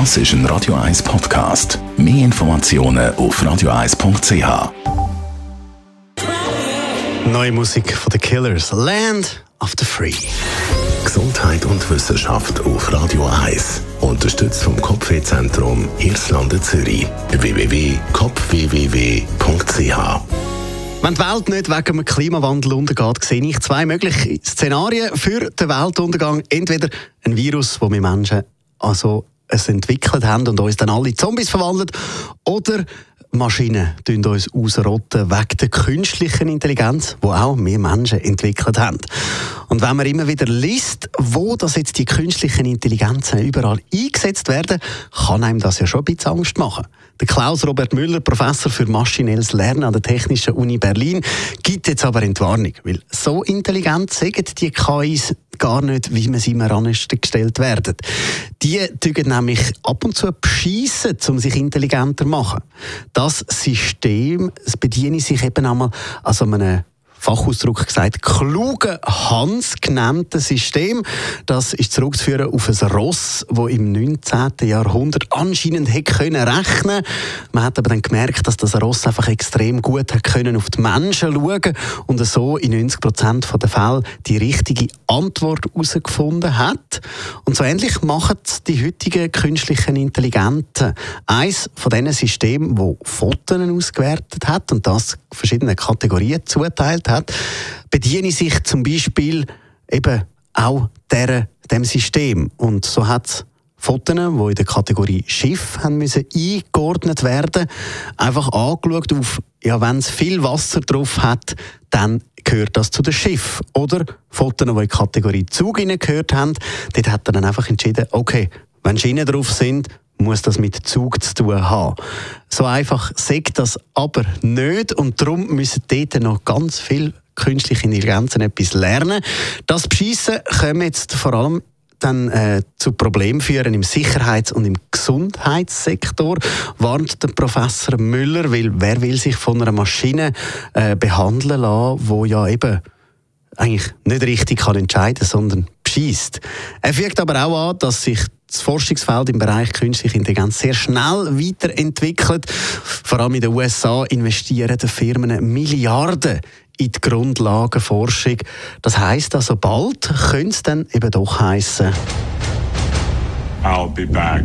Das ist ein Radio 1 Podcast. Mehr Informationen auf radio1.ch. Neue Musik von The Killers. Land of the Free. Gesundheit und Wissenschaft auf Radio 1. Unterstützt vom Kopfwehzentrum Irlande Zürich. www.kopfwww.ch wenn die Welt nicht wegen dem Klimawandel untergeht, sehe ich zwei mögliche Szenarien für den Weltuntergang. Entweder ein Virus, wo wir Menschen also es entwickelt haben und uns dann alle Zombies verwandelt, oder Maschinen tun uns ausrotten wegen der künstlichen Intelligenz, die auch wir Menschen entwickelt haben. Und wenn man immer wieder liest, wo das jetzt die künstlichen Intelligenzen überall eingesetzt werden, kann einem das ja schon ein bisschen Angst machen. Der Klaus-Robert Müller, Professor für maschinelles Lernen an der Technischen Uni Berlin, gibt jetzt aber Entwarnung, weil so intelligent sagen die KIs gar nicht, wie man sie immer angestellt werden. Die tun nämlich ab und zu beschissen, um sich intelligenter zu machen. Das System bediene sich eben einmal an so einem Fachausdruck gesagt, kluge Hans genannte System. Das ist zurückzuführen auf ein Ross, das im 19. Jahrhundert anscheinend hätte können. Man hat aber dann gemerkt, dass das Ross einfach extrem gut hat können auf die Menschen schauen und so in 90 Prozent der Fälle die richtige Antwort herausgefunden hat. Und so ähnlich machen die heutigen künstlichen Intelligenten. Eins von diesen Systemen, wo Fotos ausgewertet hat und das verschiedene Kategorien zuteilt hat, bediene ich sich zum Beispiel eben auch der, dem System. Und so hat es Fotos, die in der Kategorie Schiff haben müssen eingeordnet werden, einfach angeschaut auf, ja, wenn es viel Wasser drauf hat, dann gehört das zu dem Schiff. Oder Fotos, die in die Kategorie Zug gehört haben, dort hat er dann einfach entschieden, okay, wenn Schienen drauf sind, muss das mit Zug zu tun haben. So einfach sagt das aber nicht und darum müssen dort noch ganz viel künstliche Intelligenzen etwas lernen. Das Beschissen kommen jetzt vor allem dann äh, zu Problemen führen im Sicherheits- und im Gesundheitssektor, warnt der Professor Müller, weil wer will sich von einer Maschine äh, behandeln lassen, wo ja eben eigentlich nicht richtig kann entscheiden, sondern beschießt. Er fügt aber auch an, dass sich das Forschungsfeld im Bereich künstliche Intelligenz sehr schnell weiterentwickelt. Vor allem in den USA investieren die Firmen Milliarden in die Grundlagenforschung. Das heißt also, bald könnte es dann eben doch heißen. I'll be back.